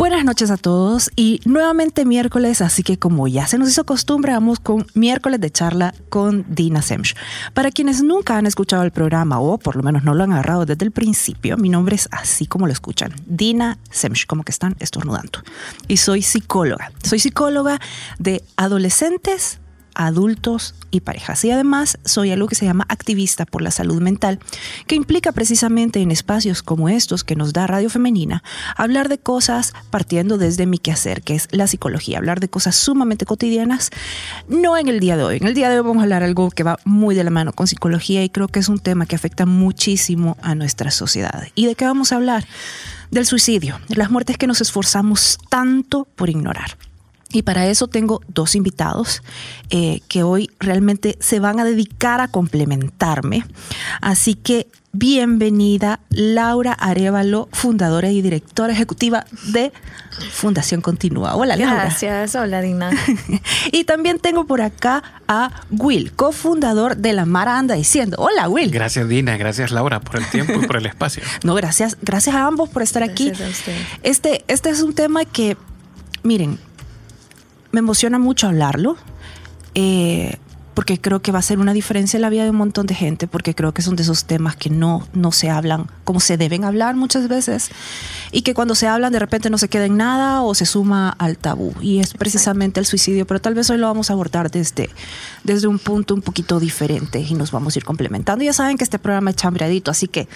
Buenas noches a todos y nuevamente miércoles, así que como ya se nos hizo costumbre, vamos con miércoles de charla con Dina Semch. Para quienes nunca han escuchado el programa o por lo menos no lo han agarrado desde el principio, mi nombre es así como lo escuchan, Dina Semch, como que están estornudando. Y soy psicóloga. Soy psicóloga de adolescentes, adultos y parejas. Y además soy algo que se llama activista por la salud mental, que implica precisamente en espacios como estos que nos da Radio Femenina, hablar de cosas partiendo desde mi quehacer, que es la psicología, hablar de cosas sumamente cotidianas, no en el día de hoy. En el día de hoy vamos a hablar algo que va muy de la mano con psicología y creo que es un tema que afecta muchísimo a nuestra sociedad. ¿Y de qué vamos a hablar? Del suicidio, de las muertes que nos esforzamos tanto por ignorar. Y para eso tengo dos invitados eh, que hoy realmente se van a dedicar a complementarme. Así que bienvenida Laura Arevalo, fundadora y directora ejecutiva de Fundación Continúa. Hola Laura. Gracias, hola Dina. y también tengo por acá a Will, cofundador de La Mara Anda Diciendo. Hola Will. Gracias Dina, gracias Laura por el tiempo y por el espacio. No, gracias, gracias a ambos por estar aquí. Gracias a usted. Este, este es un tema que, miren, me emociona mucho hablarlo, eh, porque creo que va a ser una diferencia en la vida de un montón de gente, porque creo que son de esos temas que no, no se hablan como se deben hablar muchas veces, y que cuando se hablan de repente no se queda en nada o se suma al tabú, y es precisamente el suicidio, pero tal vez hoy lo vamos a abordar desde, desde un punto un poquito diferente y nos vamos a ir complementando. Ya saben que este programa es chambreadito, así que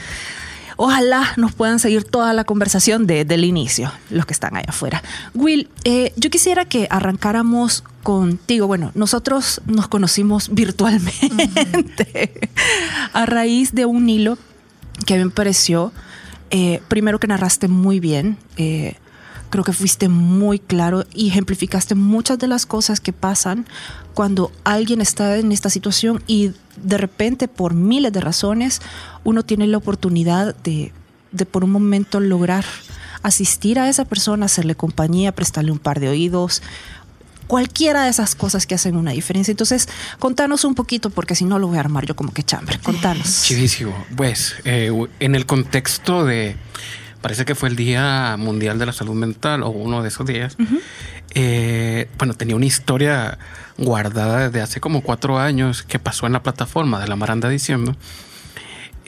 ojalá nos puedan seguir toda la conversación desde el inicio, los que están allá afuera. Will, eh, yo quisiera que arrancáramos contigo. Bueno, nosotros nos conocimos virtualmente a raíz de un hilo que a mí me pareció, eh, primero que narraste muy bien. eh, creo que fuiste muy claro y ejemplificaste muchas de las cosas que pasan cuando alguien está en esta situación y de repente por miles de razones uno tiene la oportunidad de, de por un momento lograr asistir a esa persona, hacerle compañía, prestarle un par de oídos, cualquiera de esas cosas que hacen una diferencia. Entonces, contanos un poquito, porque si no lo voy a armar yo como que chambre. Contanos. Chivísimo. Pues eh, en el contexto de, parece que fue el Día Mundial de la Salud Mental o uno de esos días, eh, bueno, tenía una historia guardada desde hace como cuatro años que pasó en la plataforma de la Maranda diciendo,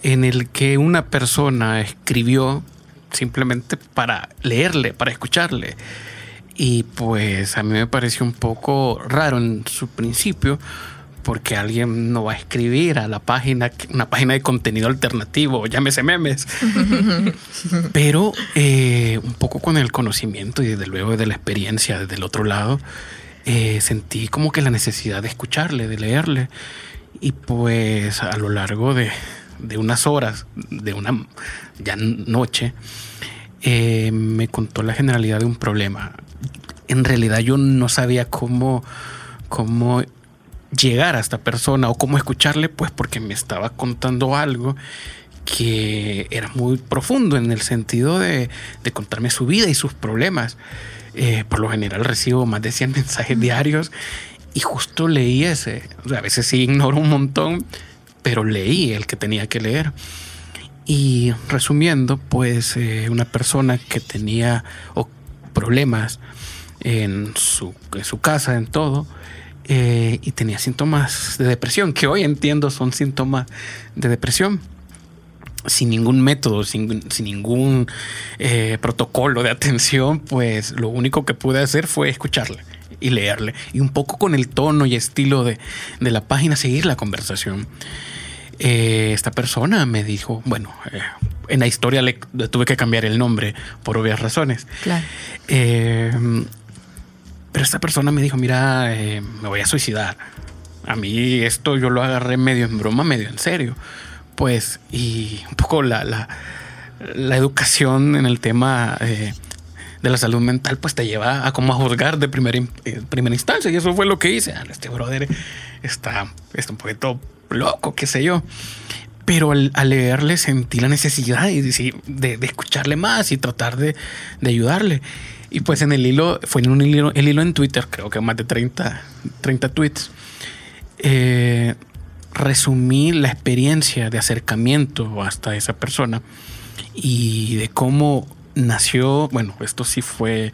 en el que una persona escribió simplemente para leerle, para escucharle. Y pues a mí me pareció un poco raro en su principio, porque alguien no va a escribir a la página, una página de contenido alternativo, llámese memes. Pero eh, un poco con el conocimiento y desde luego de la experiencia desde el otro lado, eh, sentí como que la necesidad de escucharle, de leerle. Y pues a lo largo de, de unas horas, de una ya noche, eh, me contó la generalidad de un problema. En realidad yo no sabía cómo, cómo llegar a esta persona o cómo escucharle, pues porque me estaba contando algo que era muy profundo en el sentido de, de contarme su vida y sus problemas. Eh, por lo general recibo más de 100 mensajes diarios y justo leí ese. O sea, a veces sí ignoro un montón, pero leí el que tenía que leer. Y resumiendo, pues eh, una persona que tenía problemas en su, en su casa, en todo, eh, y tenía síntomas de depresión, que hoy entiendo son síntomas de depresión. Sin ningún método, sin, sin ningún eh, protocolo de atención, pues lo único que pude hacer fue escucharle y leerle. Y un poco con el tono y estilo de, de la página, seguir la conversación. Eh, esta persona me dijo, bueno, eh, en la historia le, le, tuve que cambiar el nombre por obvias razones. Claro. Pero esta persona me dijo, mira, eh, me voy a suicidar. A mí esto yo lo agarré medio en broma, medio en serio. Pues, y un poco la, la, educación en el tema eh, de la salud mental, pues te lleva a como a juzgar de primera, eh, primera instancia. Y eso fue lo que hice. Ah, Este brother está, está un poquito loco, qué sé yo. Pero al, leerle sentí la necesidad de, de, de, escucharle más y tratar de, de ayudarle. Y pues en el hilo, fue en un hilo, el hilo en Twitter, creo que más de 30, 30 tweets, eh, resumí la experiencia de acercamiento hasta esa persona y de cómo nació, bueno, esto sí fue,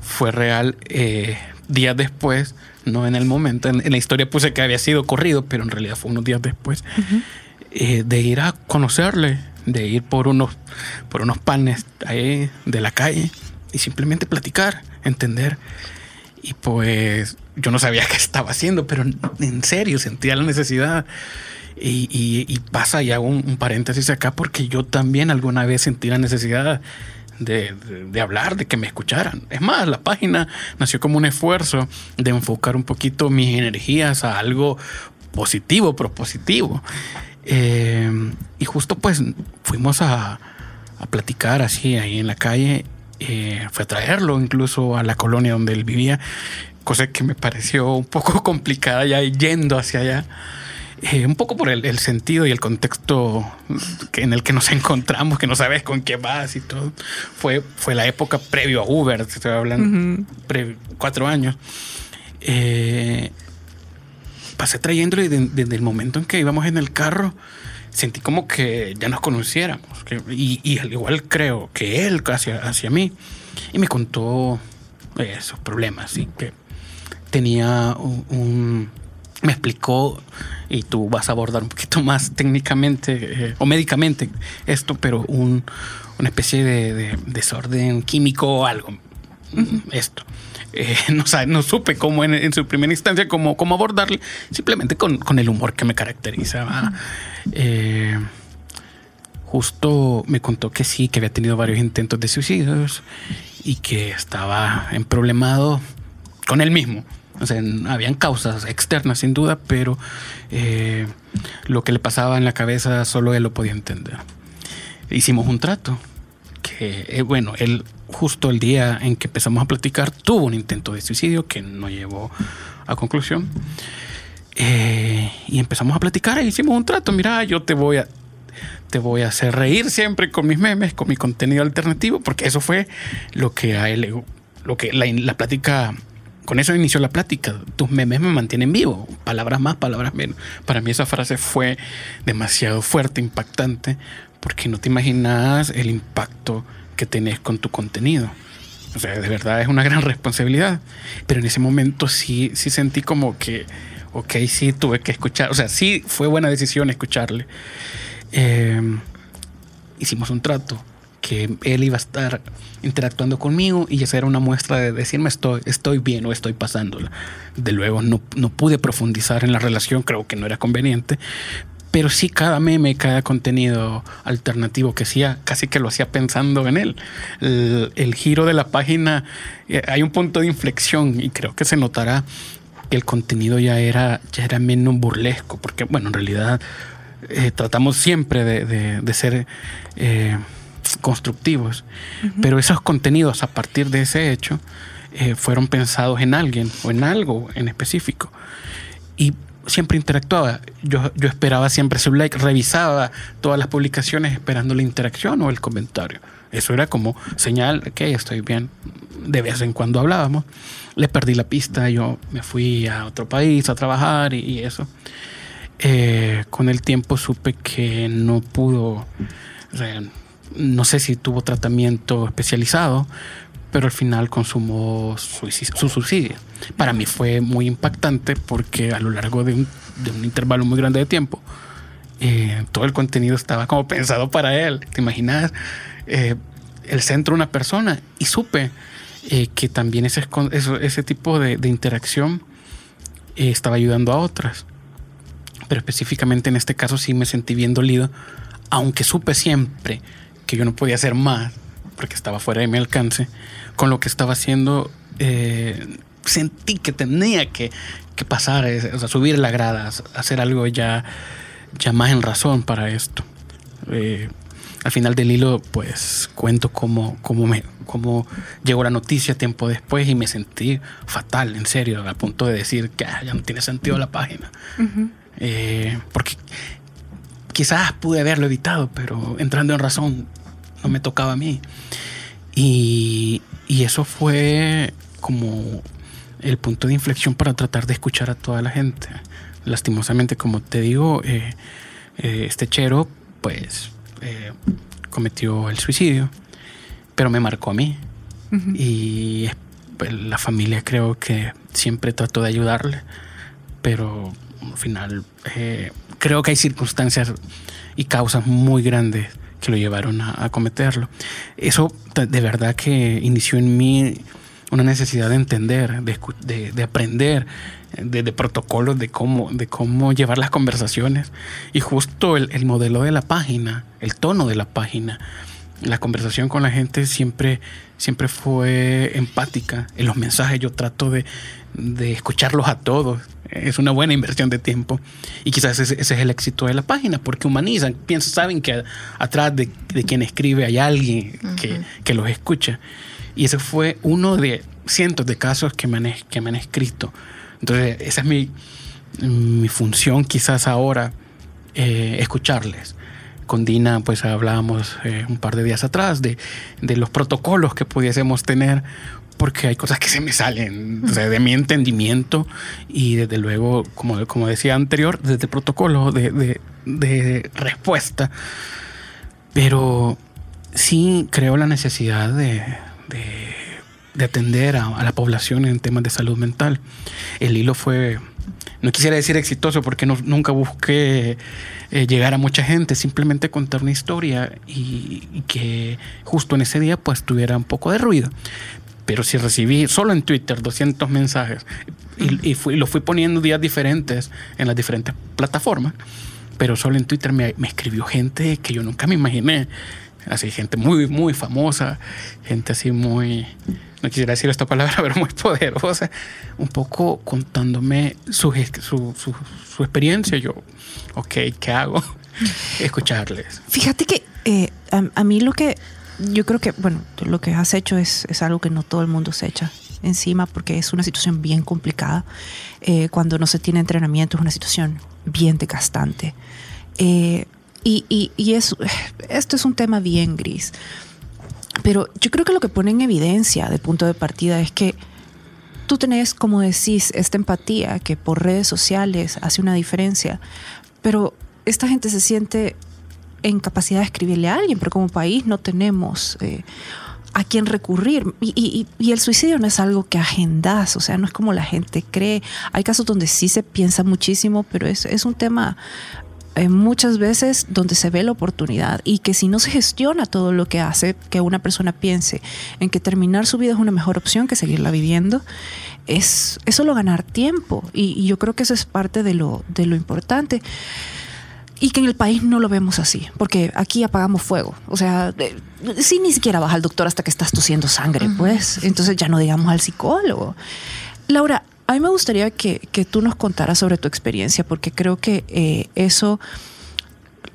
fue real eh, días después, no en el momento, en, la historia puse que había sido corrido, pero en realidad fue unos días después, eh, de ir a conocerle, de ir por unos, por unos panes ahí de la calle y simplemente platicar, entender. Y pues yo no sabía qué estaba haciendo, pero en serio sentía la necesidad. Y, pasa ya un, paréntesis acá porque yo también alguna vez sentí la necesidad de, hablar, de que me escucharan. Es más, la página nació como un esfuerzo de enfocar un poquito mis energías a algo positivo, propositivo. Eh, y justo pues fuimos a, a platicar así ahí en la calle eh, fue a traerlo incluso a la colonia donde él vivía, cosa que me pareció un poco complicada ya yendo hacia allá. Eh, un poco por el, sentido y el contexto en el que nos encontramos, que no sabes con qué vas y todo. Fue, fue la época previo a Uber, te estoy hablando, cuatro años. Eh, pasé trayéndolo y desde el momento en que íbamos en el carro, sentí como que ya nos conociéramos. y, al igual creo que él hacia, hacia mí. Y me contó esos problemas. Y que tenía un, me explicó, y tú vas a abordar un poquito más técnicamente eh, o médicamente esto, pero un, una especie de, desorden químico o algo. Esto. Eh, no, no, supe cómo en, su primera instancia cómo, cómo abordarle, simplemente con, con, el humor que me caracteriza. Eh, justo me contó que sí, que había tenido varios intentos de suicidios y que estaba en problemado con él mismo. O sea, habían causas externas sin duda, pero eh, lo que le pasaba en la cabeza solo él lo podía entender. Hicimos un trato eh, bueno, él justo el día en que empezamos a platicar tuvo un intento de suicidio que no llevó a conclusión. Eh, y empezamos a platicar e hicimos un trato. Mira, yo te voy a, te voy a hacer reír siempre con mis memes, con mi contenido alternativo, porque eso fue lo que a él, lo que la, la plática, con eso inició la plática. Tus memes me mantienen vivo, palabras más, palabras menos. Para mí esa frase fue demasiado fuerte, impactante, porque no te imaginas el impacto que tenés con tu contenido. O sea, de verdad es una gran responsabilidad. Pero en ese momento sí, sí sentí como que, ok, sí tuve que escuchar. O sea, sí fue buena decisión escucharle. Em, hicimos un trato que él iba a estar interactuando conmigo y esa era una muestra de decirme estoy, estoy bien o estoy pasándola. De luego no, no pude profundizar en la relación, creo que no era conveniente, pero sí cada meme, cada contenido alternativo que hacía, casi que lo hacía pensando en él. El, giro de la página, eh, hay un punto de inflexión y creo que se notará que el contenido ya era, ya era menos burlesco, porque bueno, en realidad eh, tratamos siempre de, ser eh, constructivos, pero esos contenidos a partir de ese hecho fueron pensados en alguien o en algo en específico. Y siempre interactuaba. Yo, yo esperaba siempre su like, revisaba todas las publicaciones esperando la interacción o el comentario. Eso era como señal que estoy bien. De vez en cuando hablábamos. Le perdí la pista, yo me fui a otro país a trabajar y, eso. Eh, con el tiempo supe que no pudo, no sé si tuvo tratamiento especializado, pero al final consumó su, suicidio. Para mí fue muy impactante porque a lo largo de un, intervalo muy grande de tiempo, eh, todo el contenido estaba como pensado para él. ¿Te imaginas? Eh, el centro de una persona y supe eh, que también ese, ese tipo de, de interacción estaba ayudando a otras. Pero específicamente en este caso sí me sentí bien dolido, aunque supe siempre que yo no podía hacer más porque estaba fuera de mi alcance, con lo que estaba haciendo, eh, sentí que tenía que, pasar, o sea, subir la grada, hacer algo ya, ya más en razón para esto. Eh, al final del hilo, pues cuento cómo, cómo, me, cómo llegó la noticia tiempo después y me sentí fatal, en serio, a punto de decir que ah, ya no tiene sentido la página. Eh, porque quizás pude haberlo evitado, pero entrando en razón, no me tocaba a mí. Y, Y eso fue como el punto de inflexión para tratar de escuchar a toda la gente. Lastimosamente, como te digo, eh, eh, este chero, pues, eh, cometió el suicidio, pero me marcó a mí. Y pues, la familia creo que siempre trató de ayudarle, pero al final creo que hay circunstancias y causas muy grandes que lo llevaron a, cometerlo. Eso de verdad que inició en mí una necesidad de entender, de, aprender, de, protocolos, de cómo, de cómo llevar las conversaciones. Y justo el, modelo de la página, el tono de la página, la conversación con la gente siempre, siempre fue empática. En los mensajes yo trato de, escucharlos a todos. Es una buena inversión de tiempo. Y quizás ese, es el éxito de la página, porque humanizan, piensan, saben que atrás de, quien escribe hay alguien que, que los escucha. Y ese fue uno de cientos de casos que me han, que me han escrito. Entonces, esa es mi, mi función quizás ahora, eh, escucharles. Con Dina, pues hablábamos eh, un par de días atrás de, de, los protocolos que pudiésemos tener, porque hay cosas que se me salen de mi entendimiento y desde luego, como, como decía anterior, desde el protocolo de, de, respuesta. Pero sí creo la necesidad de, de, atender a, la población en temas de salud mental. El hilo fue, no quisiera decir exitoso porque no, nunca busqué eh, llegar a mucha gente, simplemente contar una historia y, que justo en ese día pues tuviera un poco de ruido. Pero si recibí solo en Twitter 200 mensajes y, fui, lo fui poniendo días diferentes en las diferentes plataformas, pero solo en Twitter me, escribió gente que yo nunca me imaginé así gente muy, muy famosa, gente así muy, no quisiera decir esta palabra, pero muy poderosa, un poco contándome su, experiencia. Yo, ok, ¿qué hago? Escucharles. Fíjate que eh, a, mí lo que yo creo que, bueno, lo que has hecho es, es, algo que no todo el mundo se echa encima porque es una situación bien complicada. Eh, cuando no se tiene entrenamiento es una situación bien desgastante. Eh, y, y, y esto es un tema bien gris. Pero yo creo que lo que pone en evidencia de punto de partida es que tú tenés, como decís, esta empatía que por redes sociales hace una diferencia, pero esta gente se siente en capacidad de escribirle a alguien, pero como país no tenemos eh, a quién recurrir. Y, y, y, el suicidio no es algo que agendas, o sea, no es como la gente cree. Hay casos donde sí se piensa muchísimo, pero es, es un tema eh, muchas veces donde se ve la oportunidad y que si no se gestiona todo lo que hace que una persona piense en que terminar su vida es una mejor opción que seguirla viviendo, es, solo ganar tiempo y, yo creo que eso es parte de lo, de lo importante y que en el país no lo vemos así, porque aquí apagamos fuego. O sea, si ni siquiera vas al doctor hasta que estás tosiendo sangre, pues, entonces ya no digamos al psicólogo. Laura, a mí me gustaría que, tú nos contaras sobre tu experiencia, porque creo que eh, eso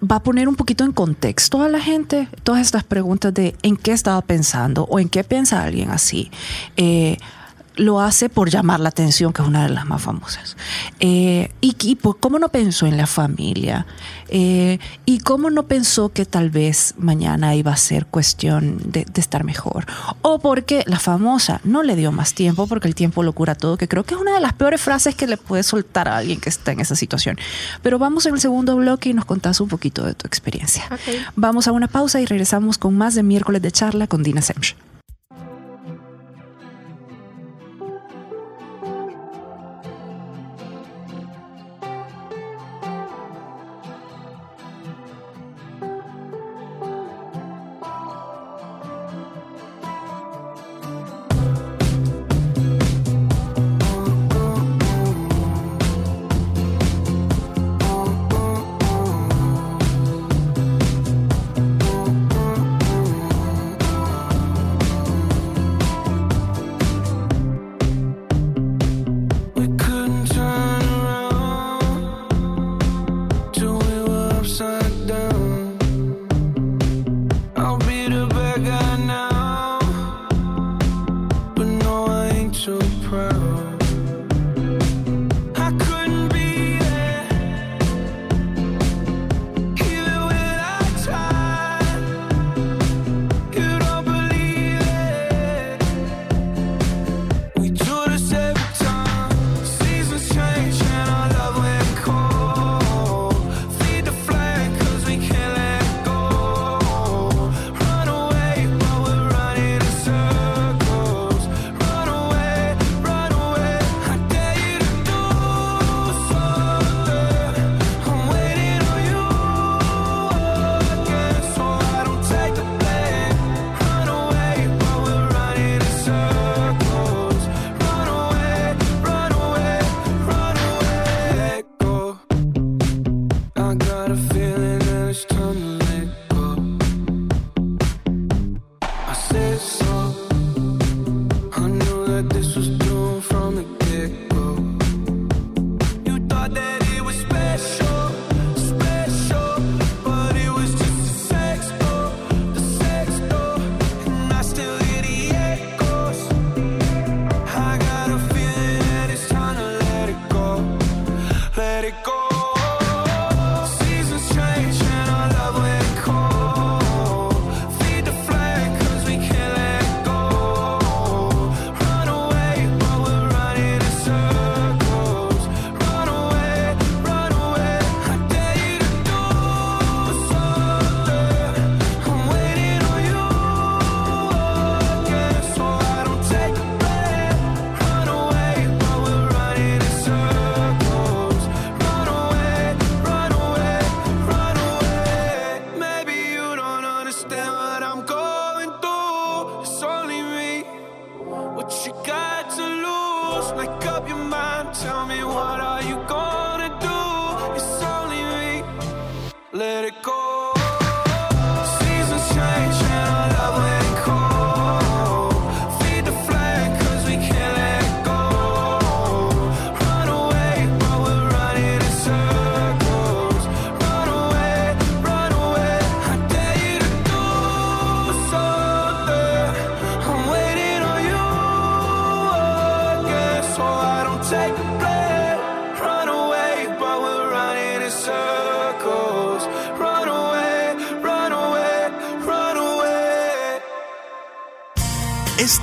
va a poner un poquito en contexto a la gente todas estas preguntas de en qué estaba pensando o en qué piensa alguien así. Eh, lo hace por llamar la atención, que es una de las más famosas. Eh, y, cómo no pensó en la familia. Eh, y cómo no pensó que tal vez mañana iba a ser cuestión de, estar mejor. O porque la famosa no le dio más tiempo, porque el tiempo lo cura todo, que creo que es una de las peores frases que le puede soltar a alguien que está en esa situación. Pero vamos en el segundo bloque y nos contás un poquito de tu experiencia. Vamos a una pausa y regresamos con más de miércoles de charla con Dina Semch.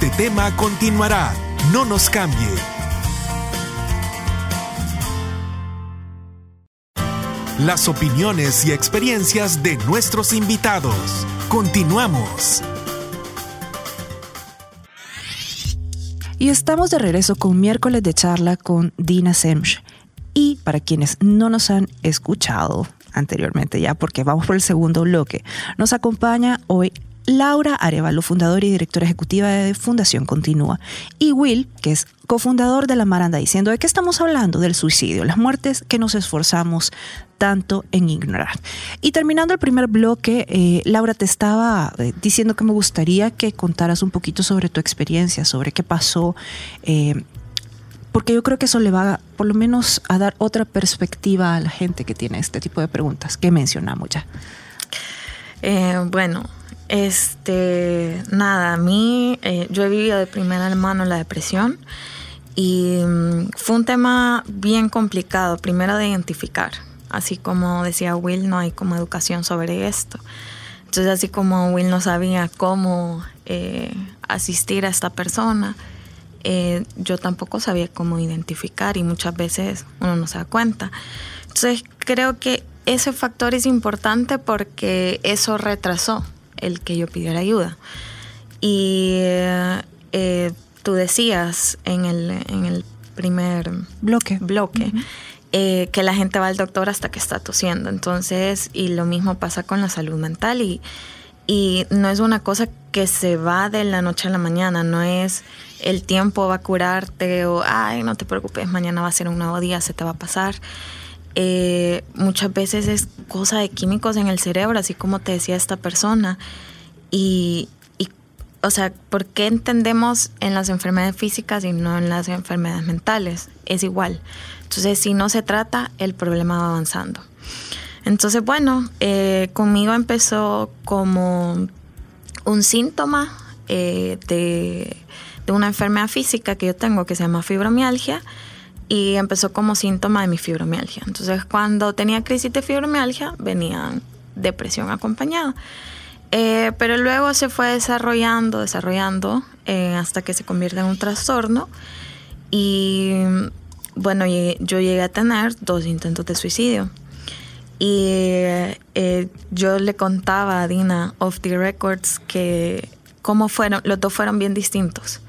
Este tema continuará. No nos cambie. Las opiniones y experiencias de nuestros invitados. Continuamos. Y estamos de regreso con miércoles de charla con Dina Semch. Y para quienes no nos han escuchado anteriormente ya, porque vamos por el segundo bloque, nos acompaña hoy Laura Arevalo, fundadora y directora ejecutiva de Fundación Continúa, y Will, que es cofundador de La Maranda, diciendo de qué estamos hablando del suicidio, las muertes que nos esforzamos tanto en ignorar. Y terminando el primer bloque, eh, Laura, te estaba eh, diciendo que me gustaría que contaras un poquito sobre tu experiencia, sobre qué pasó. Eh, porque yo creo que eso le va por lo menos a dar otra perspectiva a la gente que tiene este tipo de preguntas que mencionamos ya. bueno, este, nada, a mí, eh, yo he vivido de primera mano la depresión y mm, fue un tema bien complicado, primero de identificar. Así como decía Will, no hay como educación sobre esto. Entonces, así como Will no sabía cómo eh, asistir a esta persona, eh, yo tampoco sabía cómo identificar y muchas veces uno no se da cuenta. Entonces, creo que ese factor es importante porque eso retrasó el que yo pidiera ayuda. Y eh, tú decías en el, en el primer bloque, bloque eh, que la gente va al doctor hasta que está tosiendo. Entonces, y lo mismo pasa con la salud mental y, y no es una cosa que se va de la noche a la mañana, no es el tiempo va a curarte o, ay, no te preocupes, mañana va a ser un nuevo día, se te va a pasar. Eh, muchas veces es cosa de químicos en el cerebro, así como te decía esta persona. Y, o sea, ¿por qué entendemos en las enfermedades físicas y no en las enfermedades mentales? Es igual. Entonces, si no se trata, el problema va avanzando. Entonces, bueno, eh, conmigo empezó como un síntoma eh, de, de una enfermedad física que yo tengo que se llama fibromialgia y empezó como síntoma de mi fibromialgia. Entonces, cuando tenía crisis de fibromialgia, venía depresión acompañada. Eh, pero luego se fue desarrollando, desarrollando, eh, hasta que se convierte en un trastorno. Y bueno, yo llegué a tener dos intentos de suicidio. Y eh, yo le contaba a Dina off the records que cómo fueron, los dos fueron bien distintos.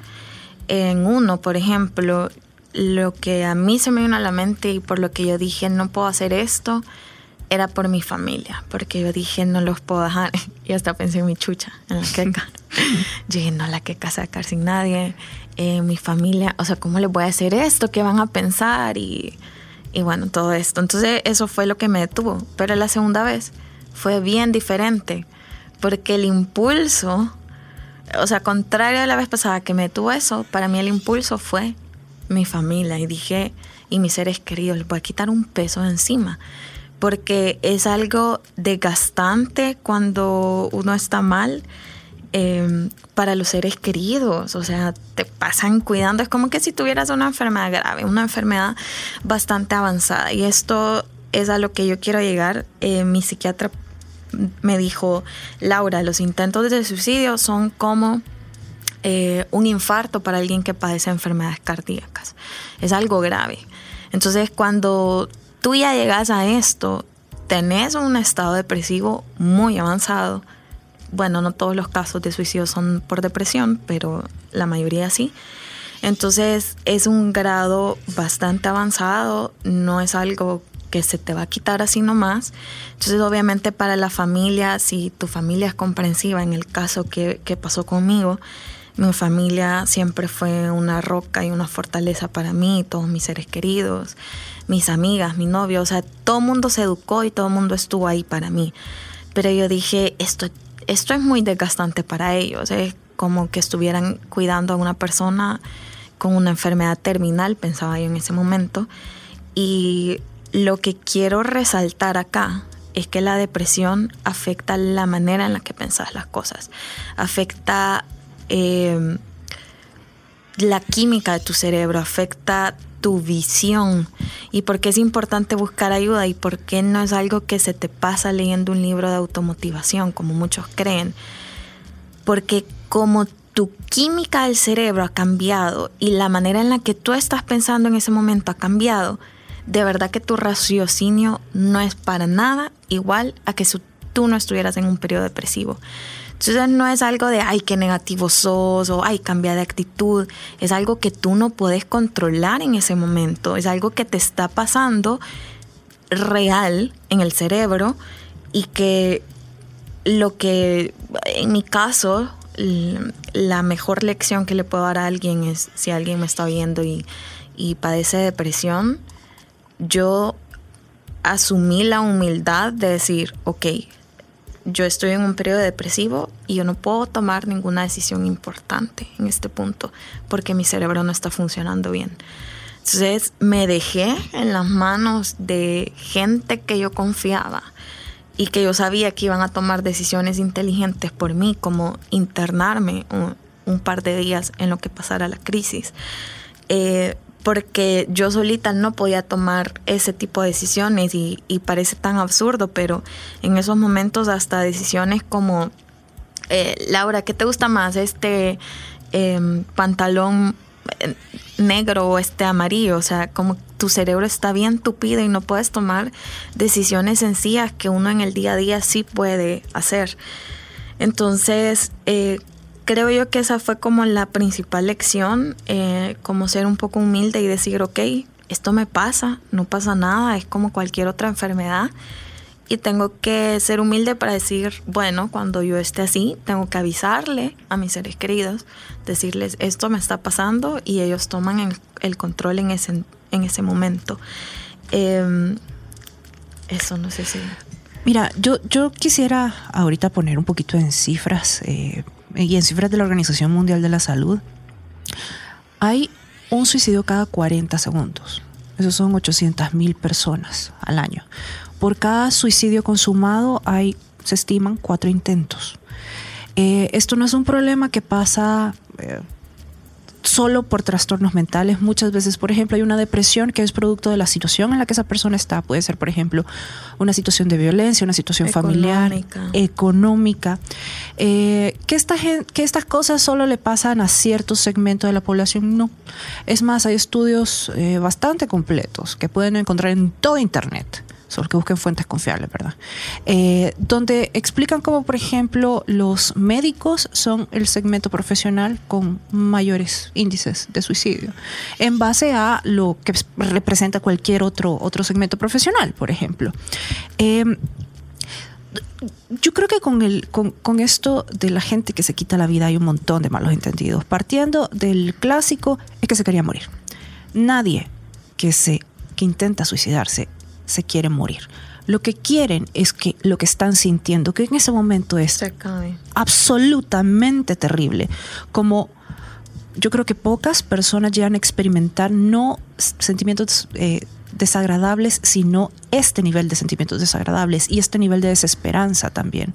En uno, por ejemplo, lo que a mí se me vino a la mente y por lo que yo dije no puedo hacer esto era por mi familia, porque yo dije no los puedo dejar y hasta pensé en mi chucha, en la queca. yo dije no, la queca se va a quedar sin nadie, eh, mi familia, o sea, ¿cómo les voy a hacer esto? ¿Qué van a pensar? Y, y bueno, todo esto. Entonces eso fue lo que me detuvo, pero la segunda vez fue bien diferente, porque el impulso o sea, contrario a la vez pasada que me tuvo eso, para mí el impulso fue mi familia y dije, y mis seres queridos, les voy a quitar un peso de encima. Porque es algo desgastante cuando uno está mal em, para los seres queridos. O sea, te pasan cuidando. Es como que si tuvieras una enfermedad grave, una enfermedad bastante avanzada. Y esto es a lo que yo quiero llegar. Eh, mi psiquiatra me dijo, Laura, los intentos de suicidio son como eh, un infarto para alguien que padece enfermedades cardíacas. Es algo grave. Entonces, cuando tú ya llegas a esto, tenés un estado depresivo muy avanzado. Bueno, no todos los casos de suicidio son por depresión, pero la mayoría sí. Entonces es un grado bastante avanzado, no es algo que se te va a quitar así nomás. Entonces, obviamente para la familia, si tu familia es comprensiva, en el caso que, que pasó conmigo, mi familia siempre fue una roca y una fortaleza para mí, todos mis seres queridos, mis amigas, mi novio, o sea, todo el mundo se educó y todo el mundo estuvo ahí para mí. Pero yo dije, esto, esto es muy desgastante para ellos, es como que estuvieran cuidando a una persona con una enfermedad terminal, pensaba yo en ese momento. Y lo que quiero resaltar acá es que la depresión afecta la manera en la que pensás las cosas, afecta eh, la química de tu cerebro, afecta tu visión y por qué es importante buscar ayuda y por qué no es algo que se te pasa leyendo un libro de automotivación, como muchos creen. Porque como tu química del cerebro ha cambiado y la manera en la que tú estás pensando en ese momento ha cambiado, de verdad que tu raciocinio no es para nada igual a que si tú no estuvieras en un periodo depresivo. Entonces no es algo de, ay, qué negativo sos o, ay, cambia de actitud. Es algo que tú no puedes controlar en ese momento. Es algo que te está pasando real en el cerebro y que lo que, en mi caso, la mejor lección que le puedo dar a alguien es si alguien me está viendo y, y padece depresión, yo asumí la humildad de decir, ok, yo estoy en un periodo depresivo y yo no puedo tomar ninguna decisión importante en este punto porque mi cerebro no está funcionando bien. Entonces me dejé en las manos de gente que yo confiaba y que yo sabía que iban a tomar decisiones inteligentes por mí, como internarme un, par de días en lo que pasara la crisis. Eh, porque yo solita no podía tomar ese tipo de decisiones y, parece tan absurdo, pero en esos momentos hasta decisiones como, eh, Laura, ¿qué te gusta más? ¿Este em, pantalón eh, negro o este amarillo? O sea, como tu cerebro está bien tupido y no puedes tomar decisiones sencillas que uno en el día a día sí puede hacer. Entonces, eh, creo yo que esa fue como la principal lección, eh, como ser un poco humilde y decir, ok, esto me pasa, no pasa nada, es como cualquier otra enfermedad. Y tengo que ser humilde para decir, bueno, cuando yo esté así, tengo que avisarle a mis seres queridos, decirles, esto me está pasando y ellos toman el control en ese, en ese momento. Em, eso no sé si... Mira, yo, yo quisiera ahorita poner un poquito en cifras eh, y en cifras de la Organización Mundial de la Salud, hay un suicidio cada 40 segundos. Esos son 800 mil personas al año. Por cada suicidio consumado hay, se estiman, cuatro intentos. Eh, esto no es un problema que pasa eh, solo por trastornos mentales. Muchas veces, por ejemplo, hay una depresión que es producto de la situación en la que esa persona está. Puede ser, por ejemplo, una situación de violencia, una situación familiar, económica. Eh, que, esta que estas cosas solo le pasan a cierto segmento de la población, no. Es más, hay estudios eh, bastante completos que pueden encontrar en todo Internet solo que busquen fuentes confiables, ¿verdad? Eh, donde explican cómo, por ejemplo, los médicos son el segmento profesional con mayores índices de suicidio, en base a lo que representa cualquier otro, otro segmento profesional, por ejemplo. Em, yo creo que con, el, con, con, esto de la gente que se quita la vida hay un montón de malos entendidos. Partiendo del clásico es que se quería morir. Nadie que se que intenta suicidarse se quiere morir. Lo que quieren es que lo que están sintiendo, que en ese momento es Se acabe. absolutamente terrible, como yo creo que pocas personas llegan a experimentar no sentimientos eh, desagradables, sino este nivel de sentimientos desagradables y este nivel de desesperanza también.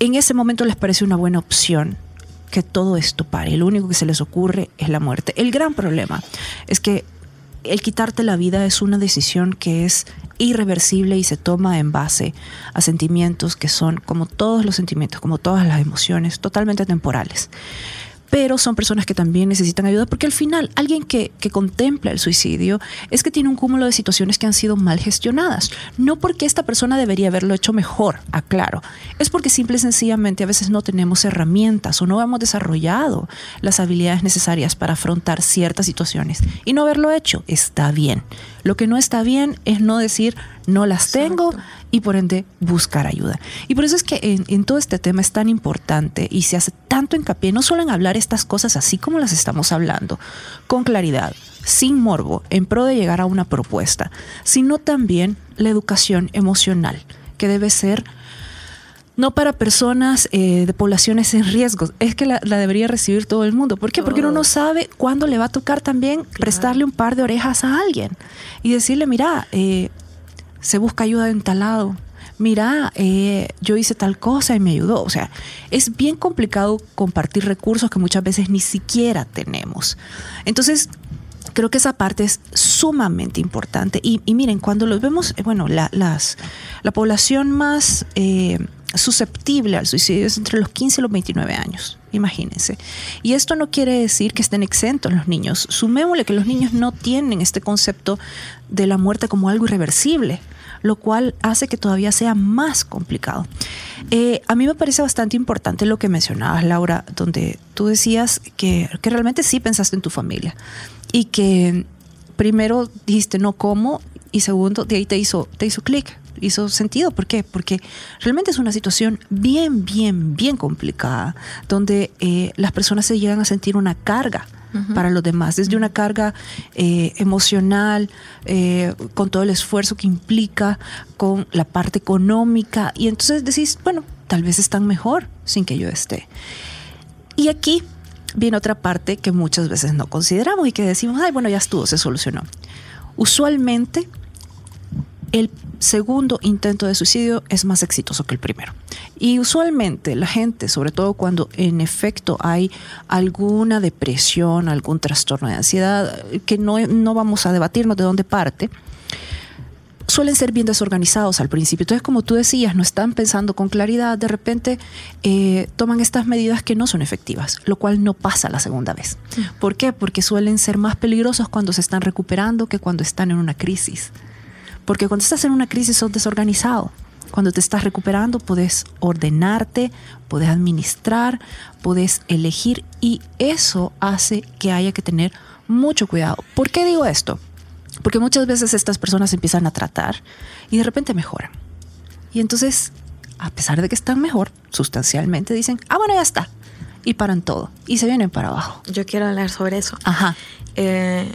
En ese momento les parece una buena opción que todo esto pare. Lo único que se les ocurre es la muerte. El gran problema es que el quitarte la vida es una decisión que es irreversible y se toma en base a sentimientos que son, como todos los sentimientos, como todas las emociones, totalmente temporales. Pero son personas que también necesitan ayuda porque al final alguien que, que contempla el suicidio es que tiene un cúmulo de situaciones que han sido mal gestionadas. No porque esta persona debería haberlo hecho mejor, aclaro. Es porque simple y sencillamente a veces no tenemos herramientas o no hemos desarrollado las habilidades necesarias para afrontar ciertas situaciones. Y no haberlo hecho está bien. Lo que no está bien es no decir no las tengo Exacto. y por ende buscar ayuda. Y por eso es que en, en todo este tema es tan importante y se hace tanto hincapié no solo en hablar estas cosas así como las estamos hablando, con claridad, sin morbo, en pro de llegar a una propuesta, sino también la educación emocional, que debe ser no para personas eh, de poblaciones en riesgo, es que la, la debería recibir todo el mundo. ¿Por qué? Porque uno no sabe cuándo le va a tocar también prestarle un par de orejas a alguien y decirle, mira, eh, se busca ayuda en tal lado. Mira, eh, yo hice tal cosa y me ayudó. O sea, es bien complicado compartir recursos que muchas veces ni siquiera tenemos. Entonces, creo que esa parte es sumamente importante. Y, miren, cuando los vemos, eh, bueno, la, las, la población más eh, susceptible al suicidio es entre los 15 y los 29 años. Imagínense. Y esto no quiere decir que estén exentos los niños. Sumémosle que los niños no tienen este concepto de la muerte como algo irreversible, lo cual hace que todavía sea más complicado. Eh, a mí me parece bastante importante lo que mencionabas, Laura, donde tú decías que, que realmente sí pensaste en tu familia y que primero dijiste no cómo y segundo de ahí te hizo, te hizo clic, hizo sentido. ¿Por qué? Porque realmente es una situación bien, bien, bien complicada donde eh, las personas se llegan a sentir una carga para los demás, desde una carga eh, emocional, eh, con todo el esfuerzo que implica, con la parte económica, y entonces decís, bueno, tal vez están mejor sin que yo esté. Y aquí viene otra parte que muchas veces no consideramos y que decimos, ay, bueno, ya estuvo, se solucionó. Usualmente el segundo intento de suicidio es más exitoso que el primero. Y usualmente la gente, sobre todo cuando en efecto hay alguna depresión, algún trastorno de ansiedad, que no, no vamos a debatirnos de dónde parte, suelen ser bien desorganizados al principio. Entonces, como tú decías, no están pensando con claridad, de repente eh, toman estas medidas que no son efectivas, lo cual no pasa la segunda vez. ¿Por qué? Porque suelen ser más peligrosos cuando se están recuperando que cuando están en una crisis. Porque cuando estás en una crisis sos desorganizado. Cuando te estás recuperando puedes ordenarte, puedes administrar, puedes elegir y eso hace que haya que tener mucho cuidado. ¿Por qué digo esto? Porque muchas veces estas personas empiezan a tratar y de repente mejoran. Y entonces, a pesar de que están mejor, sustancialmente dicen, ah, bueno, ya está. Y paran todo. Y se vienen para abajo. Yo quiero hablar sobre eso. Ajá. Eh,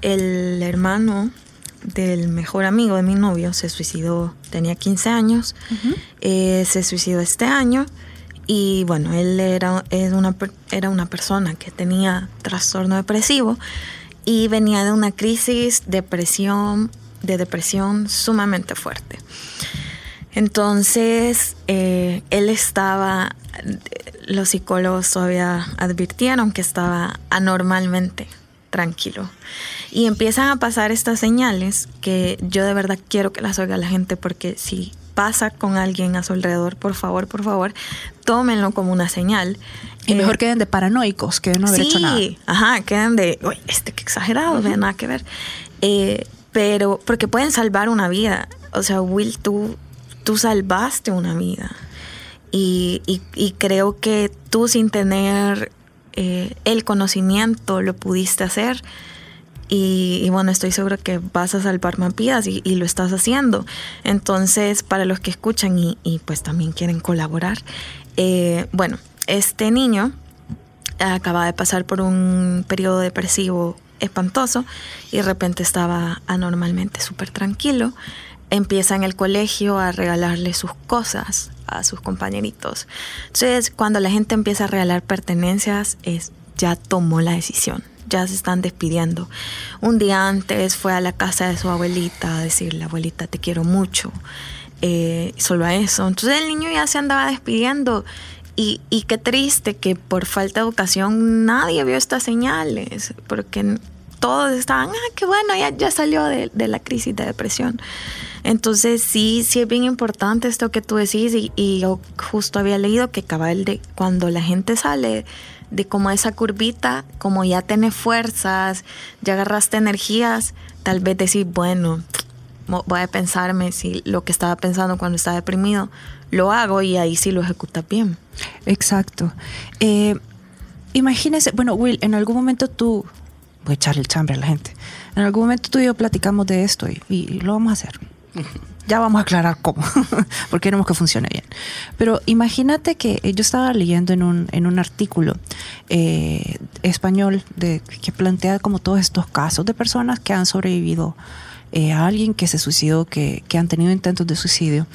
el hermano del mejor amigo de mi novio se suicidó, tenía 15 años, eh, se suicidó este año y bueno, él era, una, era una persona que tenía trastorno depresivo y venía de una crisis depresión, de depresión sumamente fuerte. Entonces, eh, él estaba, los psicólogos todavía advirtieron que estaba anormalmente tranquilo. Y empiezan a pasar estas señales que yo de verdad quiero que las oiga la gente porque si pasa con alguien a su alrededor, por favor, por favor, tómenlo como una señal. Y Eh, mejor queden de paranoicos que no haber sí, hecho nada. ajá, quedan de, uy, este que exagerado, ve, nada que ver. Eh, pero, porque pueden salvar una vida. O sea, Will, tú, tú salvaste una vida. Y, y- y creo que tú sin tener eh, el conocimiento lo pudiste hacer. Y, y bueno, estoy segura que vas a salvar más vidas y, lo estás haciendo. Entonces, para los que escuchan y, y pues también quieren colaborar, eh, bueno, este niño acaba de pasar por un periodo depresivo espantoso y de repente estaba anormalmente súper tranquilo. Empieza en el colegio a regalarle sus cosas a sus compañeritos. Entonces, cuando la gente empieza a regalar pertenencias, es, ya tomó la decisión ya se están despidiendo. Un día antes fue a la casa de su abuelita a decirle, abuelita, te quiero mucho. Eh, solo a eso. Entonces el niño ya se andaba despidiendo. Y, y, qué triste que por falta de educación nadie vio estas señales, porque todos estaban, ah, qué bueno, ya, ya salió de, la crisis de depresión. Entonces sí, sí es bien importante esto que tú decís y, y yo justo había leído que cabal de cuando la gente sale de como esa curvita, como ya tenés fuerzas, ya agarraste energías, tal vez decir, bueno, voy a pensarme si lo que estaba pensando cuando estaba deprimido, lo hago y ahí sí lo ejecuta bien. Exacto. Eh, imagínese, bueno, Will, en algún momento tú, voy a echar el chambre a la gente, en algún momento tú y yo platicamos de esto y, y lo vamos a hacer. Ya vamos a aclarar cómo, porque queremos que funcione bien. Pero imagínate que yo estaba leyendo en un, en un artículo eh, español de, que plantea como todos estos casos de personas que han sobrevivido eh, a alguien que se suicidó, que, que han tenido intentos de suicidio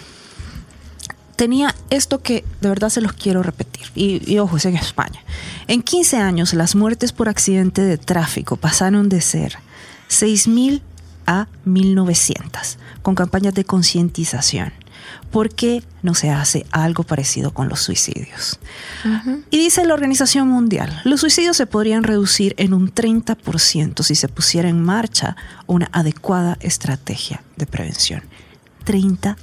tenía esto que de verdad se los quiero repetir. Y, y, ojo, es en España. En 15 años, las muertes por accidente de tráfico pasaron de ser 6.000 a 1.900 con campañas de concientización. ¿Por qué no se hace algo parecido con los suicidios? Uh -huh. Y dice la Organización Mundial, los suicidios se podrían reducir en un 30% si se pusiera en marcha una adecuada estrategia de prevención. 30%.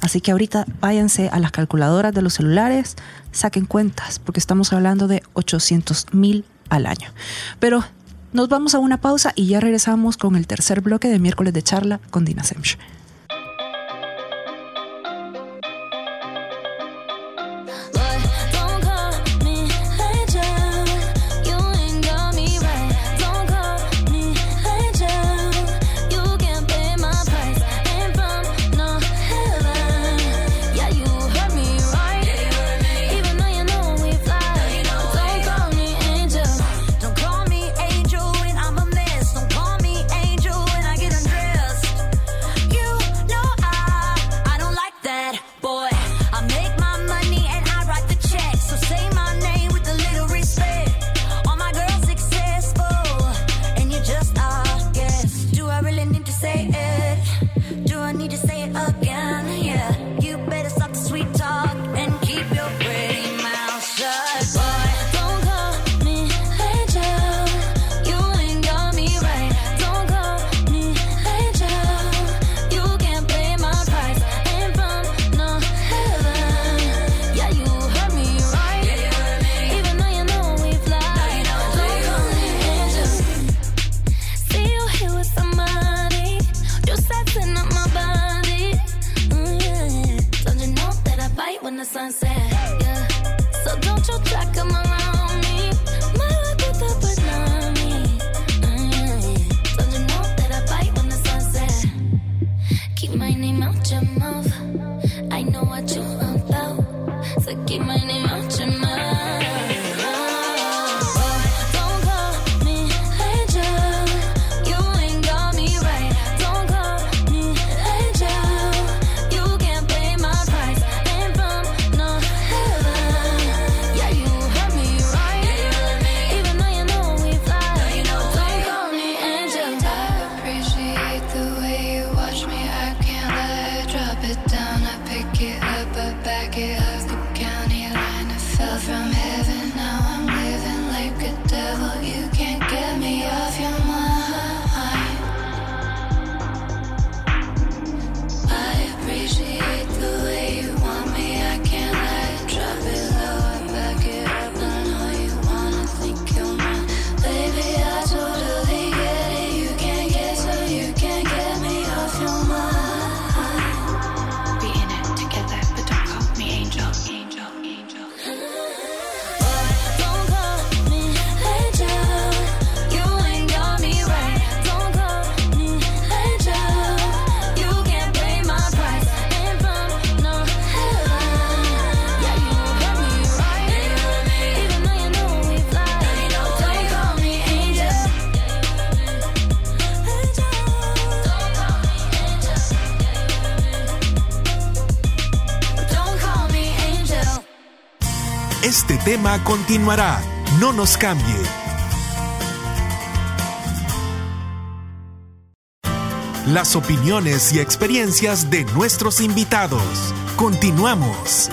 Así que ahorita váyanse a las calculadoras de los celulares, saquen cuentas, porque estamos hablando de 800 mil al año. Pero nos vamos a una pausa y ya regresamos con el tercer bloque de miércoles de charla con Dina Semch. keep my name out to me. Continuará. No nos cambie. Las opiniones y experiencias de nuestros invitados. Continuamos.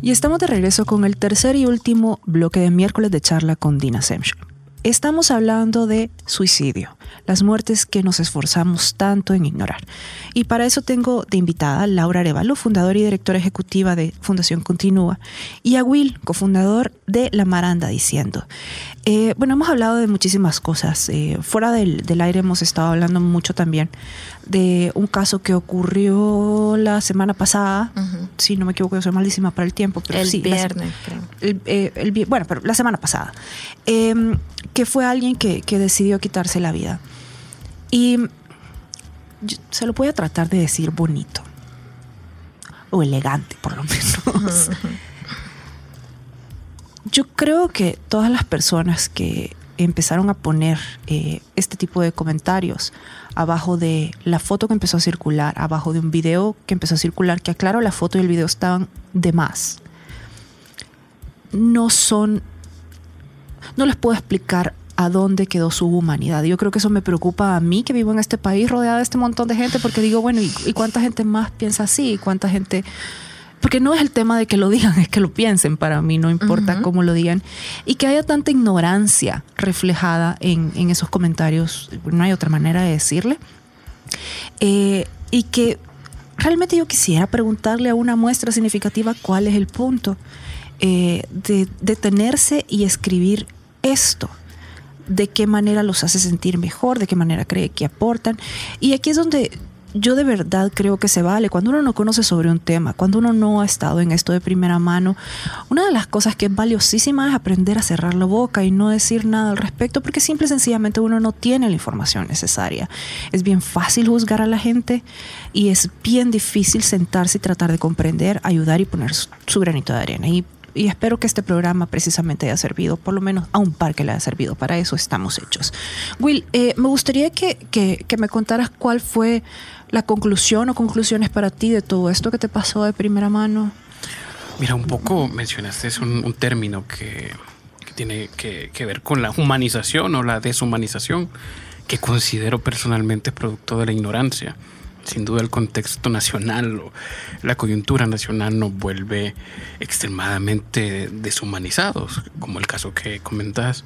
Y estamos de regreso con el tercer y último bloque de miércoles de charla con Dina Semch. Estamos hablando de suicidio, las muertes que nos esforzamos tanto en ignorar. Y para eso tengo de invitada a Laura Arevalo, fundadora y directora ejecutiva de Fundación Continúa, y a Will, cofundador de La Maranda Diciendo. Eh, bueno, hemos hablado de muchísimas cosas. Eh, fuera del, del, aire hemos estado hablando mucho también de un caso que ocurrió la semana pasada. Uh -huh. Si no me equivoco, yo soy malísima para el tiempo, pero el sí. Viernes, la, el, eh, el, bueno, pero la semana pasada. Eh, que fue alguien que, que, decidió quitarse la vida. Y se lo voy a tratar de decir bonito. O elegante, por lo menos. Yo creo que todas las personas que empezaron a poner eh, este tipo de comentarios abajo de la foto que empezó a circular, abajo de un video que empezó a circular, que aclaro, la foto y el video estaban de más. No son, no les puedo explicar a dónde quedó su humanidad. Yo creo que eso me preocupa a mí que vivo en este país rodeada de este montón de gente, porque digo, bueno, ¿y, y cuánta gente más piensa así? ¿Y cuánta gente porque no es el tema de que lo digan, es que lo piensen para mí, no importa uh -huh. cómo lo digan. Y que haya tanta ignorancia reflejada en, en esos comentarios, no hay otra manera de decirle. Eh, y que realmente yo quisiera preguntarle a una muestra significativa cuál es el punto eh, de detenerse y escribir esto de qué manera los hace sentir mejor, de qué manera cree que aportan. Y aquí es donde yo de verdad creo que se vale. Cuando uno no conoce sobre un tema, cuando uno no ha estado en esto de primera mano, una de las cosas que es valiosísima es aprender a cerrar la boca y no decir nada al respecto, porque simple y sencillamente uno no tiene la información necesaria. Es bien fácil juzgar a la gente y es bien difícil sentarse y tratar de comprender, ayudar y poner su, granito de arena. Y y espero que este programa precisamente haya servido, por lo menos a un par que le haya servido. Para eso estamos hechos. Will, eh, me gustaría que, que, me contaras cuál fue la conclusión o conclusiones para ti de todo esto que te pasó de primera mano. Mira, un poco mencionaste es un, término que, que tiene que, que, ver con la humanización o la deshumanización, que considero personalmente producto de la ignorancia sin duda el contexto nacional o la coyuntura nacional nos vuelve extremadamente deshumanizados, como el caso que comentas.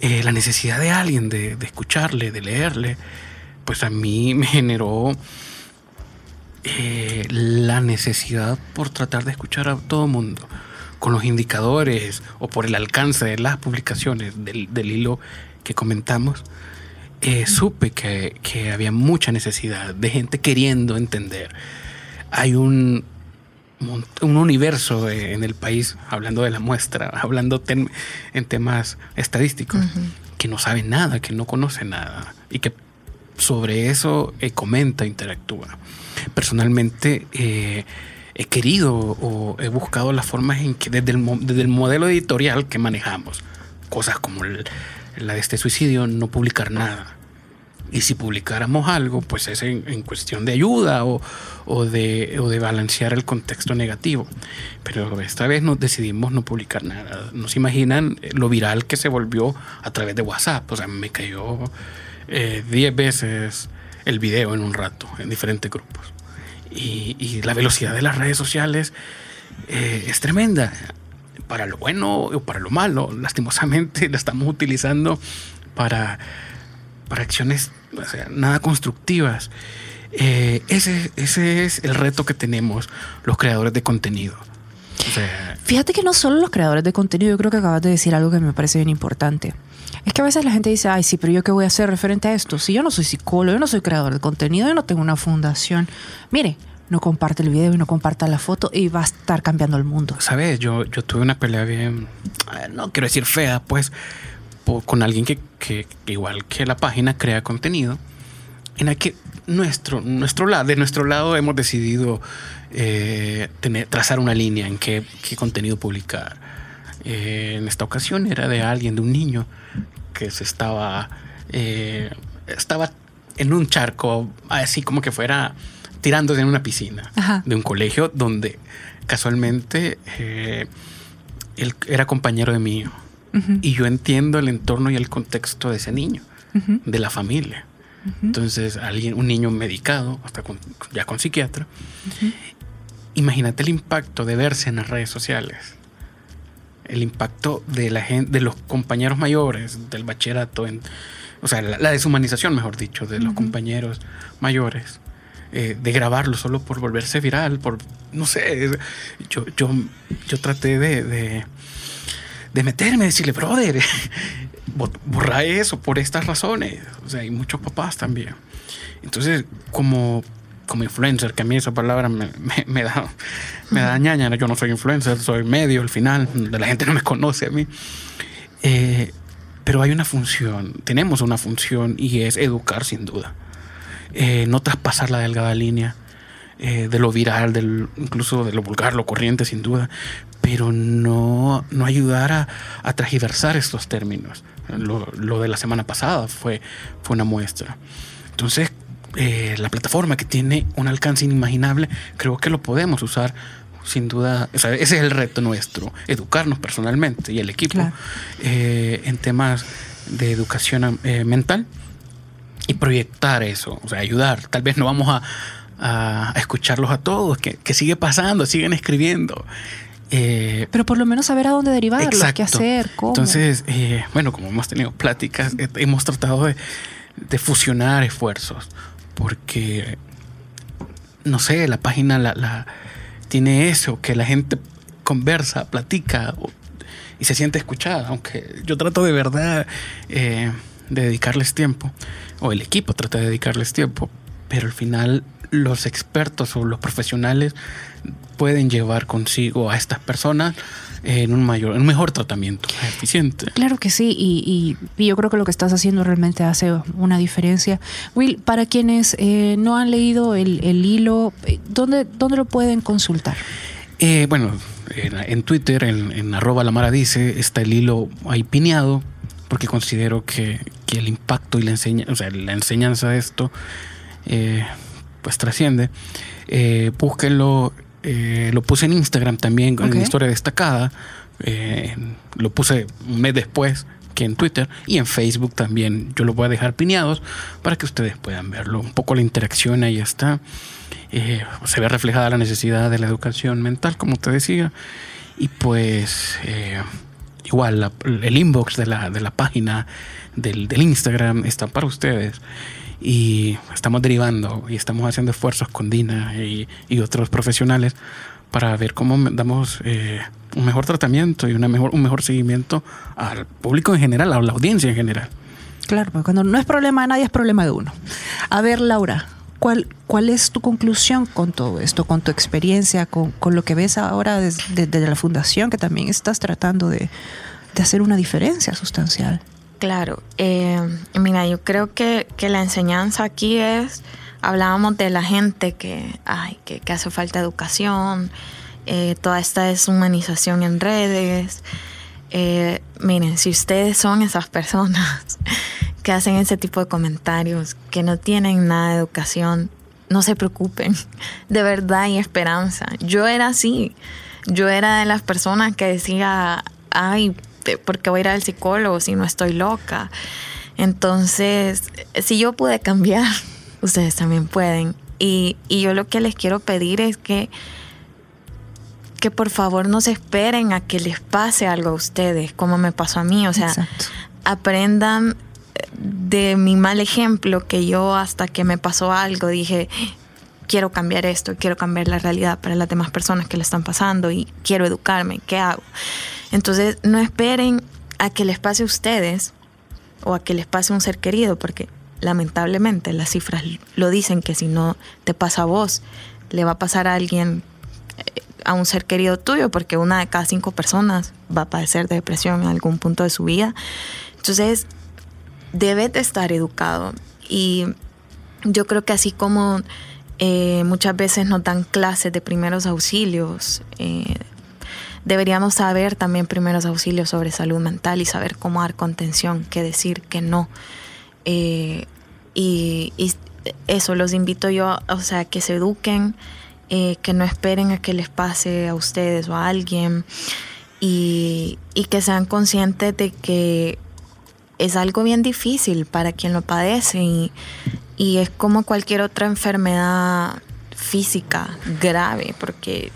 Eh, la necesidad de alguien de, de, escucharle, de leerle, pues a mí me generó eh, la necesidad por tratar de escuchar a todo mundo con los indicadores o por el alcance de las publicaciones del, del hilo que comentamos eh, supe que, que, había mucha necesidad de gente queriendo entender. Hay un, un universo en el país, hablando de la muestra, hablando ten, en temas estadísticos, uh -huh. que no sabe nada, que no conoce nada y que sobre eso eh, comenta, interactúa. Personalmente, eh, he querido o he buscado las formas en que desde el, desde el modelo editorial que manejamos, cosas como la de este suicidio, no publicar nada. Y si publicáramos algo, pues es en, en cuestión de ayuda o, o, de, o, de, balancear el contexto negativo. Pero esta vez nos decidimos no publicar nada. No se imaginan lo viral que se volvió a través de WhatsApp. O sea, me cayó 10 eh, veces el video en un rato, en diferentes grupos. Y, y la velocidad de las redes sociales eh, es tremenda para lo bueno o para lo malo. Lastimosamente la estamos utilizando para, para acciones o sea, nada constructivas. Eh, ese, ese es el reto que tenemos los creadores de contenido. O sea, Fíjate que no solo los creadores de contenido, yo creo que acabas de decir algo que me parece bien importante. Es que a veces la gente dice, ay, sí, pero yo qué voy a hacer referente a esto. Si yo no soy psicólogo, yo no soy creador de contenido, yo no tengo una fundación. Mire, no comparte el video y no comparta la foto y va a estar cambiando el mundo. Sabes, yo, yo tuve una pelea bien, no quiero decir fea, pues, con alguien que, que, igual que la página crea contenido, en la que nuestro, nuestro lado, de nuestro lado hemos decidido eh, trazar una línea en qué, qué contenido publicar. Eh, en esta ocasión era de alguien, de un niño que se estaba, eh, estaba en un charco, así como que fuera tirándose en una piscina Ajá. de un colegio donde casualmente eh, él era compañero de mí. Ujú. Y yo entiendo el entorno y el contexto de ese niño, de la familia. Entonces, alguien, un niño medicado, hasta con- ya con psiquiatra. Imagínate el impacto de verse en las redes sociales. El impacto de la gente, de los compañeros mayores del bachillerato, en, o sea, la, la deshumanización, mejor dicho, de los compañeros mayores, eh, de grabarlo solo por volverse viral, por, no sé, yo, yo, yo traté de, de, de meterme, decirle, brother, bo- borra eso por estas razones. O sea, hay muchos papás también. Entonces, como, como influencer, que a mí esa palabra me, me- me da, me da ñaña, yo no soy influencer, soy medio al final, la gente no me conoce a mí. Eh, pero hay una función, tenemos una función y es educar sin duda. Eh, no traspasar la delgada línea eh, de lo viral, del, incluso de lo vulgar, lo corriente sin duda, pero no, no ayudar a, a estos términos. Lo, lo de la semana pasada fue, fue una muestra. Entonces, eh, la plataforma que tiene un alcance inimaginable, creo que lo podemos usar sin duda. O sea, ese es el reto nuestro, educarnos personalmente y el equipo Claro. eh, en temas de educación eh, mental y proyectar eso, o sea, ayudar. Tal vez no vamos a, a- a escucharlos a todos, que, que sigue pasando, siguen escribiendo. Eh, Pero por lo menos saber a dónde derivarlo, qué hacer, cómo. entonces, eh, bueno, como hemos tenido pláticas, eh, hemos tratado de, de fusionar esfuerzos, porque, no sé, la página la, la- tiene eso, que la gente conversa, platica y se siente escuchada, aunque yo trato de verdad eh, de dedicarles tiempo, o el equipo trata de dedicarles tiempo, pero al final los expertos o los profesionales pueden llevar consigo a estas personas en un mayor, en un mejor tratamiento eficiente. Claro que sí, y, y- y yo creo que lo que estás haciendo realmente hace una diferencia. Will, para quienes eh, no han leído el, el hilo, eh, ¿dónde, ¿dónde lo pueden consultar? Eh, bueno, en, en Twitter, en, en arroba la Mara dice, está el hilo ahí pineado, porque considero que, que el impacto y la, enseña, o sea, la enseñanza de esto eh, pues trasciende. Eh, búsquenlo, eh, lo puse en Instagram también, Ok. en historia destacada, eh, lo puse un mes después que en Twitter y en Facebook también yo lo voy a dejar pineados para que ustedes puedan verlo. Un poco la interacción ahí está. Eh, se ve reflejada la necesidad de la educación mental, como te decía. Y pues eh, igual la- el inbox de la, de la página del, Instagram está para ustedes. Y estamos derivando y estamos haciendo esfuerzos con Dina y, y otros profesionales para ver cómo damos eh, un mejor tratamiento y una mejor, un mejor seguimiento al público en general, a la audiencia en general. Claro, cuando no es problema de nadie, es problema de uno. A ver, Laura, ¿cuál, cuál es tu conclusión con todo esto, con tu experiencia, con, con lo que ves ahora desde, desde la fundación, que también estás tratando de, de hacer una diferencia sustancial? Claro, eh, mira, yo creo que, que la enseñanza aquí es, hablábamos de la gente que, ay, que, que hace falta educación, eh, toda esta deshumanización en redes. Eh, miren, si ustedes son esas personas que hacen ese tipo de comentarios, que no tienen nada de educación, no se preocupen, de verdad hay esperanza. Yo era así, yo era de las personas que decía, ay, ¿por qué voy a ir al psicólogo si no estoy loca? Entonces, si yo pude cambiar, ustedes también pueden. Y, y yo lo que les quiero pedir es que, que por favor no se esperen a que les pase algo a ustedes, como me pasó a mí. O sea, Exacto. aprendan de mi mal ejemplo que yo hasta que me pasó algo dije, quiero cambiar esto, quiero cambiar la realidad para las demás personas que le están pasando y quiero educarme, ¿qué hago? Entonces, no esperen a que les pase a ustedes o a que les pase un ser querido, porque lamentablemente las cifras lo dicen que si no te pasa a vos, le va a pasar a alguien, eh, a un ser querido tuyo, porque una de cada cinco personas va a padecer de depresión en algún punto de su vida. Entonces, debes de estar educado. Y yo creo que así como eh, muchas veces nos dan clases de primeros auxilios, eh, deberíamos saber también primeros auxilios sobre salud mental y saber cómo dar contención, qué decir, qué no. Eh, y, eso los invito yo, o sea, que se eduquen, que no esperen a que les pase a ustedes o a alguien y que sean conscientes de que es algo bien difícil para quien lo padece y, y es como cualquier otra enfermedad física grave, porque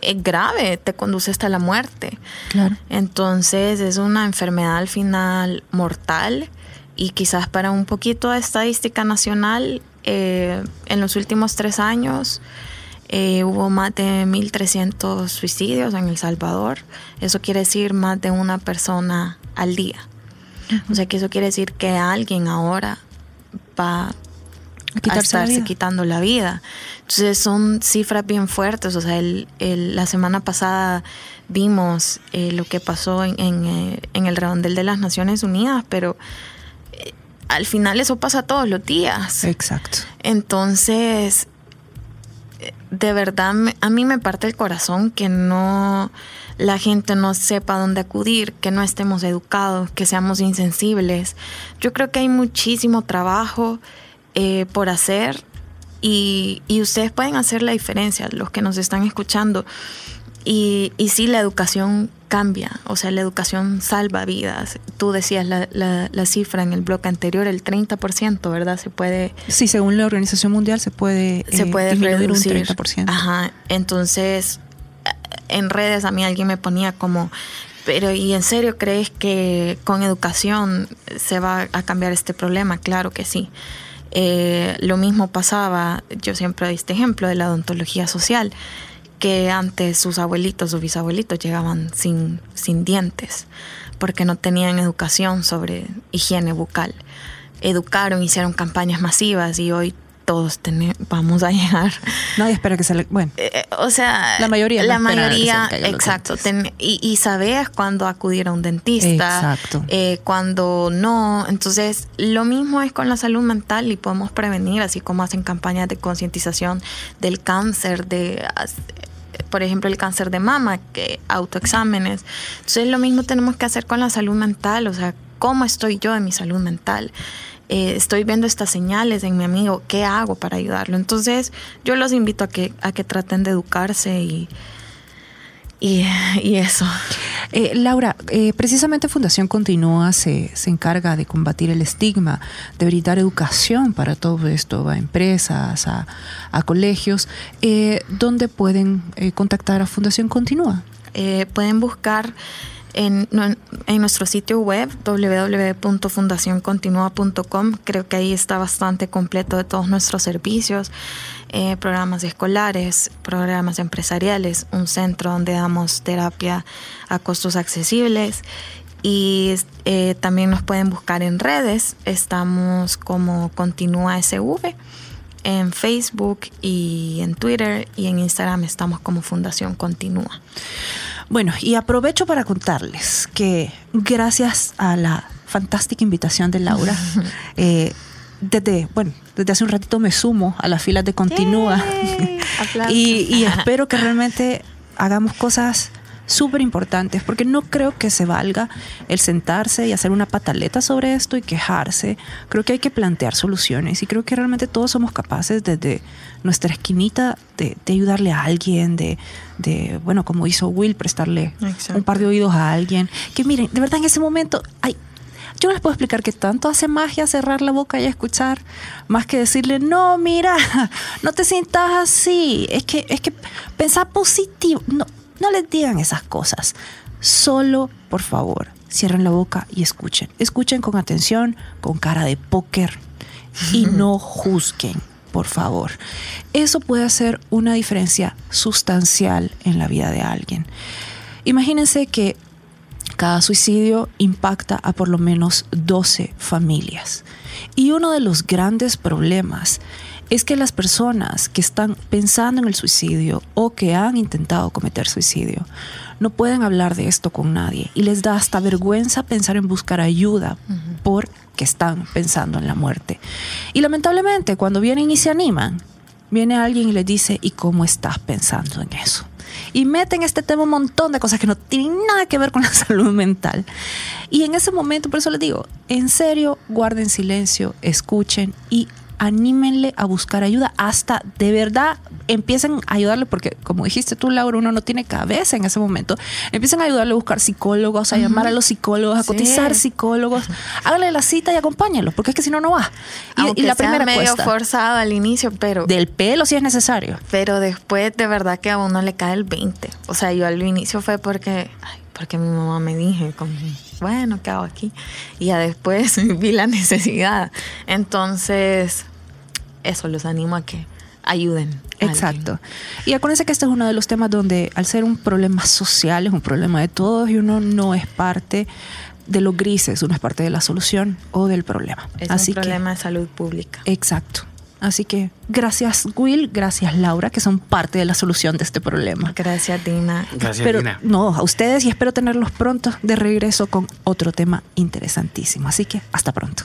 es grave, te conduce hasta la muerte. Claro. Entonces es una enfermedad al final mortal y quizás para un poquito de estadística nacional, eh, en los últimos tres años eh, hubo más de 1.300 suicidios en El Salvador. Eso quiere decir más de una persona al día. O sea que eso quiere decir que alguien ahora va A a la estarse vida. quitando la vida. Entonces son cifras bien fuertes. O sea, el, el- la semana pasada vimos eh, lo que pasó en, en, eh, en el redondel de las Naciones Unidas, pero eh, al final eso pasa todos los días. Exacto. Entonces, eh, de verdad, a mí me parte el corazón que no la gente no sepa dónde acudir, que no estemos educados, que seamos insensibles. Yo creo que hay muchísimo trabajo eh, por hacer y, y ustedes pueden hacer la diferencia, los que nos están escuchando. Y, y sí, la educación cambia, o sea, la educación salva vidas. Tú decías la, la- la cifra en el bloque anterior, el 30%, ¿verdad? Se puede Sí, según la Organización Mundial se puede, se eh, puede reducir. un 30%. Ajá. Entonces, en redes a mí alguien me ponía como, pero ¿y en serio crees que con educación se va a cambiar este problema? Claro que sí. Eh, lo mismo pasaba, yo siempre doy este ejemplo de la odontología social, que antes sus abuelitos o bisabuelitos llegaban sin, sin dientes, porque no tenían educación sobre higiene bucal. Educaron, hicieron campañas masivas y hoy todos tene- vamos a llegar Nadie espera que se le... Bueno, eh, eh, o sea, La mayoría la no mayoría, exacto. ten- y, y sabes cuándo acudir a un dentista, Exacto. eh, cuando no. Entonces, lo mismo es con la salud mental y podemos prevenir, así como hacen campañas de concientización del cáncer, de, por ejemplo, el cáncer de mama, que autoexámenes. Entonces, lo mismo tenemos que hacer con la salud mental, o sea, ¿cómo estoy yo en mi salud mental? Eh, estoy viendo estas señales en mi amigo, ¿qué hago para ayudarlo? Entonces, yo los invito a que, a que traten de educarse y, y, y eso. Eh, Laura, eh, precisamente Fundación Continúa se, se encarga de combatir el estigma, de brindar educación para todo esto, a empresas, a, a colegios. Eh, ¿Dónde pueden contactar a Fundación Continúa? Pueden buscar en, en nuestro sitio web www.fundacioncontinua.com. Creo que ahí está bastante completo de todos nuestros servicios, eh, programas escolares, programas empresariales, un centro donde damos terapia a costos accesibles. Y eh, también nos pueden buscar en redes. Estamos como Continúa SV en Facebook y en Twitter y en Instagram estamos como Fundación Continúa. Bueno, y aprovecho para contarles que gracias a la fantástica invitación de Laura, eh, desde, bueno, desde hace un ratito me sumo a las filas de Continúa y, y espero que realmente hagamos cosas súper importantes, porque no creo que se valga el sentarse y hacer una pataleta sobre esto y quejarse. Creo que hay que plantear soluciones y creo que realmente todos somos capaces desde nuestra esquinita de, de ayudarle a alguien, de, de, bueno, como hizo Will, prestarle Exacto. un par de oídos a alguien. Que miren, de verdad en ese momento, ay, yo les puedo explicar que tanto hace magia cerrar la boca y escuchar, más que decirle, no, mira, no te sientas así, es que, es que pensar positivo, no, no les digan esas cosas. Solo, por favor, cierren la boca y escuchen. Escuchen con atención, con cara de póker y no juzguen, por favor. Eso puede hacer una diferencia sustancial en la vida de alguien. Imagínense que cada suicidio impacta a por lo menos 12 familias. Y uno de los grandes problemas es que las personas que están pensando en el suicidio o que han intentado cometer suicidio no pueden hablar de esto con nadie y les da hasta vergüenza pensar en buscar ayuda porque están pensando en la muerte. Y lamentablemente cuando vienen y se animan, viene alguien y les dice, ¿y cómo estás pensando en eso? Y meten este tema un montón de cosas que no tienen nada que ver con la salud mental. Y en ese momento, por eso les digo, en serio, guarden silencio, escuchen y anímenle a buscar ayuda. Hasta de verdad empiecen a ayudarle porque como dijiste tú Laura uno no tiene cabeza en ese momento. Empiecen a ayudarle a buscar psicólogos a llamar a los psicólogos a cotizar psicólogos. Háganle la cita y acompáñenlo porque es que si no no va. Y, la primera medio forzado al inicio pero del pelo si es necesario. pero después de verdad que a uno le cae el 20 o sea yo al inicio fue porque porque mi mamá me dije, como, bueno, ¿qué hago aquí? Y ya después vi la necesidad. Entonces, eso los animo a que ayuden. Exacto. Y acuérdense que este es uno de los temas donde al ser un problema social, es un problema de todos y uno no es parte de los grises, uno es parte de la solución o del problema. Es un problema de salud pública. Exacto. Así que gracias Will, gracias Laura, que son parte de la solución de este problema. Gracias Dina. Gracias Pero, Dina. No, a ustedes y espero tenerlos pronto de regreso con otro tema interesantísimo. Así que hasta pronto.